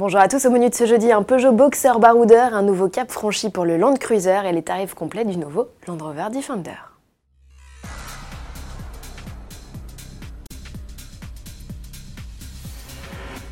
Bonjour à tous, au menu de ce jeudi, un Peugeot Boxer baroudeur, un nouveau cap franchi pour le Land Cruiser et les tarifs complets du nouveau Land Rover Defender.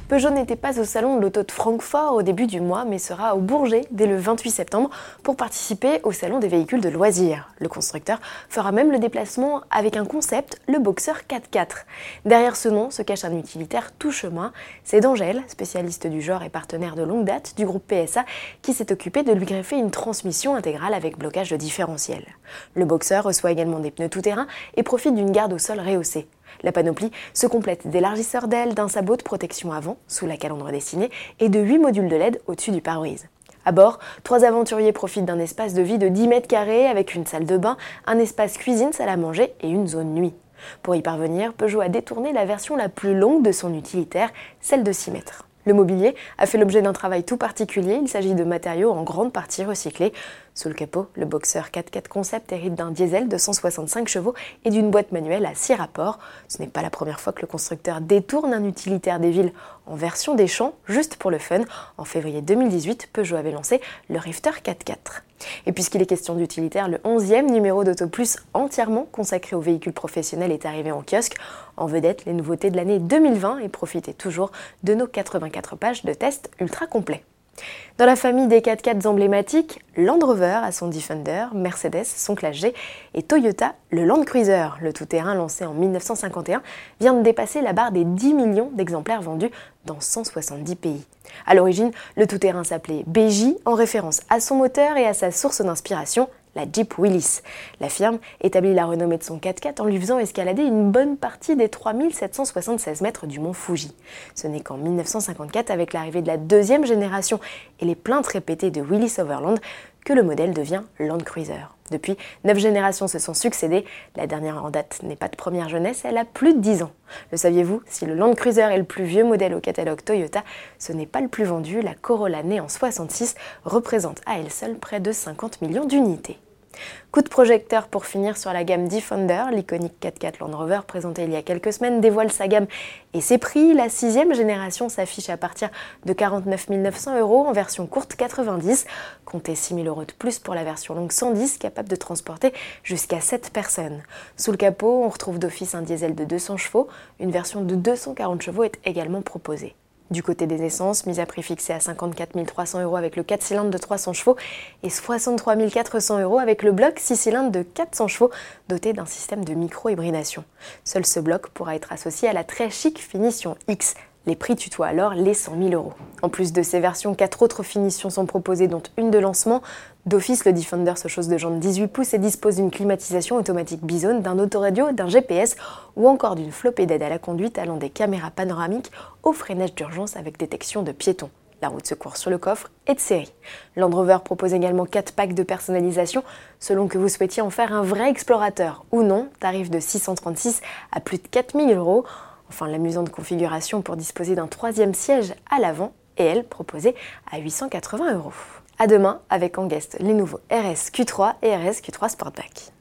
Peugeot n'était pas au salon de l'auto de Francfort au début du mois, mais sera au Bourget dès le 28 septembre pour participer au salon des véhicules de loisirs. Le constructeur fera même le déplacement avec un concept, le Boxer 4x4. Derrière ce nom se cache un utilitaire tout chemin. C'est d'Angèle, spécialiste du genre et partenaire de longue date du groupe PSA, qui s'est occupé de lui greffer une transmission intégrale avec blocage de différentiel. Le Boxer reçoit également des pneus tout-terrain et profite d'une garde au sol rehaussée. La panoplie se complète d'élargisseurs d'ailes, d'un sabot de protection avant, sous la calandre dessinée, et de 8 modules de LED au-dessus du pare-brise. À bord, trois aventuriers profitent d'un espace de vie de 10 mètres carrés avec une salle de bain, un espace cuisine, salle à manger et une zone nuit. Pour y parvenir, Peugeot a détourné la version la plus longue de son utilitaire, celle de 6 mètres. Le mobilier a fait l'objet d'un travail tout particulier. Il s'agit de matériaux en grande partie recyclés. Sous le capot, le Boxer 4x4 Concept hérite d'un diesel de 165 chevaux et d'une boîte manuelle à 6 rapports. Ce n'est pas la première fois que le constructeur détourne un utilitaire des villes en version des champs, juste pour le fun. En février 2018, Peugeot avait lancé le Rifter 4x4. Et puisqu'il est question d'utilitaire, le 11e numéro d'Auto Plus entièrement consacré aux véhicules professionnels est arrivé en kiosque. En vedette, les nouveautés de l'année 2020 et profitez toujours de nos 84 pages de tests ultra complets. Dans la famille des 4x4 emblématiques, Land Rover a son Defender, Mercedes son Classe G et Toyota le Land Cruiser. Le tout-terrain lancé en 1951 vient de dépasser la barre des 10 millions d'exemplaires vendus dans 170 pays. À l'origine, le tout-terrain s'appelait BJ en référence à son moteur et à sa source d'inspiration, la Jeep Willis. La firme établit la renommée de son 4x4 en lui faisant escalader une bonne partie des 3776 mètres du mont Fuji. Ce n'est qu'en 1954, avec l'arrivée de la deuxième génération et les plaintes répétées de Willis Overland, que le modèle devient Land Cruiser. Depuis, neuf générations se sont succédées. La dernière en date n'est pas de première jeunesse, elle a plus de 10 ans. Le saviez-vous Si le Land Cruiser est le plus vieux modèle au catalogue Toyota, ce n'est pas le plus vendu. La Corolla née en 66 représente à elle seule près de 50 millions d'unités. Coup de projecteur pour finir sur la gamme Defender, l'iconique 4x4 Land Rover présenté il y a quelques semaines dévoile sa gamme et ses prix. La sixième génération s'affiche à partir de 49 900 euros en version courte 90. Comptez 6 000 euros de plus pour la version longue 110 capable de transporter jusqu'à 7 personnes. Sous le capot, on retrouve d'office un diesel de 200 chevaux. Une version de 240 chevaux est également proposée. Du côté des essences, mise à prix fixé à 54 300 euros avec le 4 cylindres de 300 chevaux et 63 400 euros avec le bloc 6 cylindres de 400 chevaux doté d'un système de micro-hybridation. Seul ce bloc pourra être associé à la très chic finition X. Les prix tutoient alors les 100 000 euros. En plus de ces versions, quatre autres finitions sont proposées, dont une de lancement, D'office, le Defender se chausse de jantes 18 pouces et dispose d'une climatisation automatique Bison, d'un autoradio, d'un GPS ou encore d'une flopée d'aide à la conduite allant des caméras panoramiques au freinage d'urgence avec détection de piétons. La route secours sur le coffre est de série. Land Rover propose également 4 packs de personnalisation selon que vous souhaitiez en faire un vrai explorateur ou non, tarif de 636 à plus de 4000 euros. Enfin, l'amusante configuration pour disposer d'un troisième siège à l'avant et elle proposée à 880 euros. À demain avec en guest les nouveaux RS Q3 et RS Q3 Sportback.